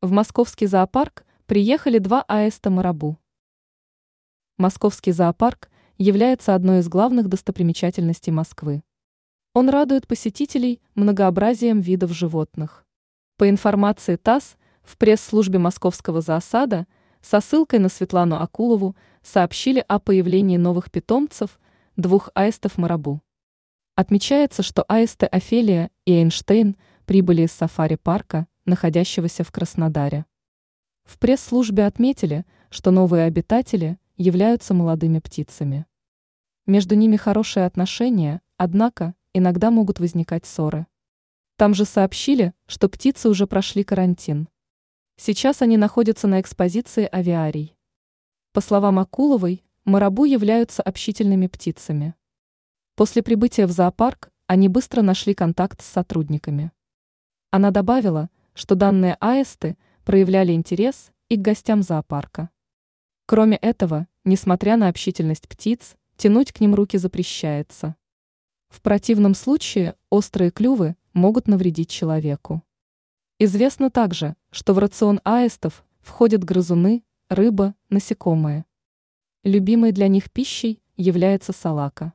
В московский зоопарк приехали два аэста Марабу. Московский зоопарк является одной из главных достопримечательностей Москвы. Он радует посетителей многообразием видов животных. По информации ТАСС, в пресс-службе Московского зоосада со ссылкой на Светлану Акулову сообщили о появлении новых питомцев двух аистов Марабу. Отмечается, что аисты Офелия и Эйнштейн прибыли из сафари-парка – находящегося в Краснодаре. В пресс-службе отметили, что новые обитатели являются молодыми птицами. Между ними хорошие отношения, однако иногда могут возникать ссоры. Там же сообщили, что птицы уже прошли карантин. Сейчас они находятся на экспозиции авиарий. По словам Акуловой, марабу являются общительными птицами. После прибытия в зоопарк они быстро нашли контакт с сотрудниками. Она добавила, что данные аисты проявляли интерес и к гостям зоопарка. Кроме этого, несмотря на общительность птиц, тянуть к ним руки запрещается. В противном случае острые клювы могут навредить человеку. Известно также, что в рацион аистов входят грызуны, рыба, насекомые. Любимой для них пищей является салака.